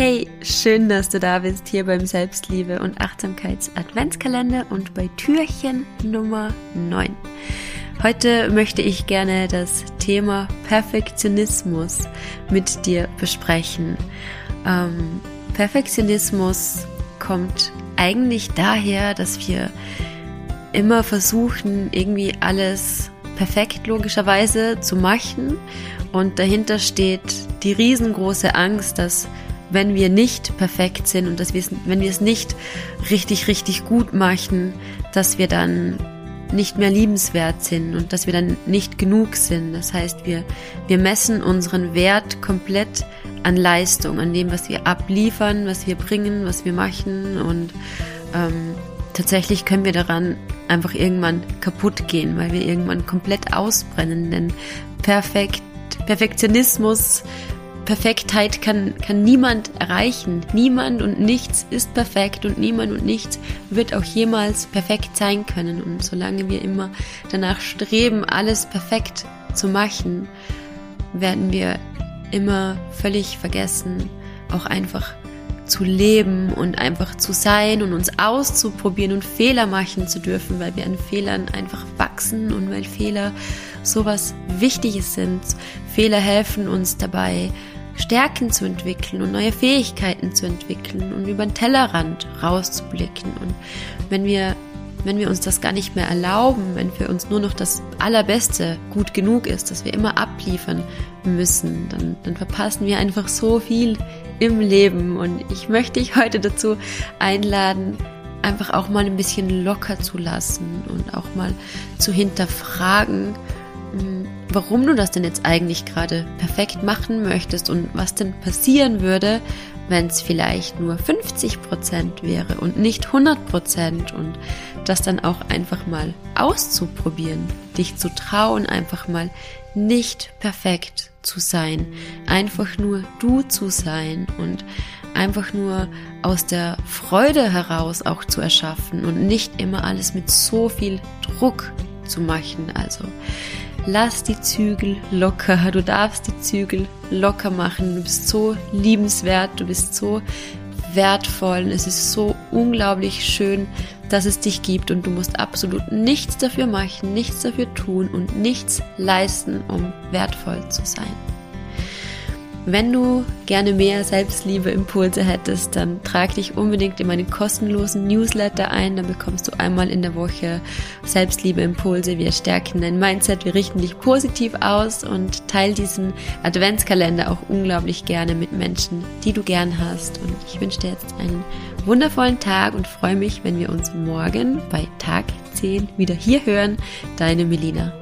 Hey, schön, dass du da bist hier beim Selbstliebe und Achtsamkeits Adventskalender und bei Türchen Nummer 9. Heute möchte ich gerne das Thema Perfektionismus mit dir besprechen. Ähm, Perfektionismus kommt eigentlich daher, dass wir immer versuchen, irgendwie alles perfekt logischerweise zu machen und dahinter steht die riesengroße Angst, dass wenn wir nicht perfekt sind und dass wir es, wenn wir es nicht richtig, richtig gut machen, dass wir dann nicht mehr liebenswert sind und dass wir dann nicht genug sind. Das heißt, wir, wir messen unseren Wert komplett an Leistung, an dem, was wir abliefern, was wir bringen, was wir machen und ähm, tatsächlich können wir daran einfach irgendwann kaputt gehen, weil wir irgendwann komplett ausbrennen, denn perfekt, Perfektionismus Perfektheit kann, kann niemand erreichen. Niemand und nichts ist perfekt und niemand und nichts wird auch jemals perfekt sein können. Und solange wir immer danach streben, alles perfekt zu machen, werden wir immer völlig vergessen, auch einfach zu leben und einfach zu sein und uns auszuprobieren und Fehler machen zu dürfen, weil wir an Fehlern einfach wachsen und weil Fehler sowas Wichtiges sind. Fehler helfen uns dabei, Stärken zu entwickeln und neue Fähigkeiten zu entwickeln und über den Tellerrand rauszublicken. Und wenn wir, wenn wir uns das gar nicht mehr erlauben, wenn für uns nur noch das Allerbeste gut genug ist, dass wir immer abliefern müssen, dann, dann verpassen wir einfach so viel im Leben. Und ich möchte dich heute dazu einladen, einfach auch mal ein bisschen locker zu lassen und auch mal zu hinterfragen, warum du das denn jetzt eigentlich gerade perfekt machen möchtest und was denn passieren würde, wenn es vielleicht nur 50 Prozent wäre und nicht 100 Prozent und das dann auch einfach mal auszuprobieren, dich zu trauen, einfach mal nicht perfekt zu sein, einfach nur du zu sein und einfach nur aus der Freude heraus auch zu erschaffen und nicht immer alles mit so viel Druck zu machen. Also lass die Zügel locker. Du darfst die Zügel locker machen. Du bist so liebenswert, du bist so wertvoll es ist so unglaublich schön, dass es dich gibt und du musst absolut nichts dafür machen, nichts dafür tun und nichts leisten, um wertvoll zu sein. Wenn du gerne mehr Selbstliebe-Impulse hättest, dann trag dich unbedingt in meinen kostenlosen Newsletter ein. Dann bekommst du einmal in der Woche Selbstliebe-Impulse. Wir stärken dein Mindset, wir richten dich positiv aus und teil diesen Adventskalender auch unglaublich gerne mit Menschen, die du gern hast. Und ich wünsche dir jetzt einen wundervollen Tag und freue mich, wenn wir uns morgen bei Tag 10 wieder hier hören. Deine Melina.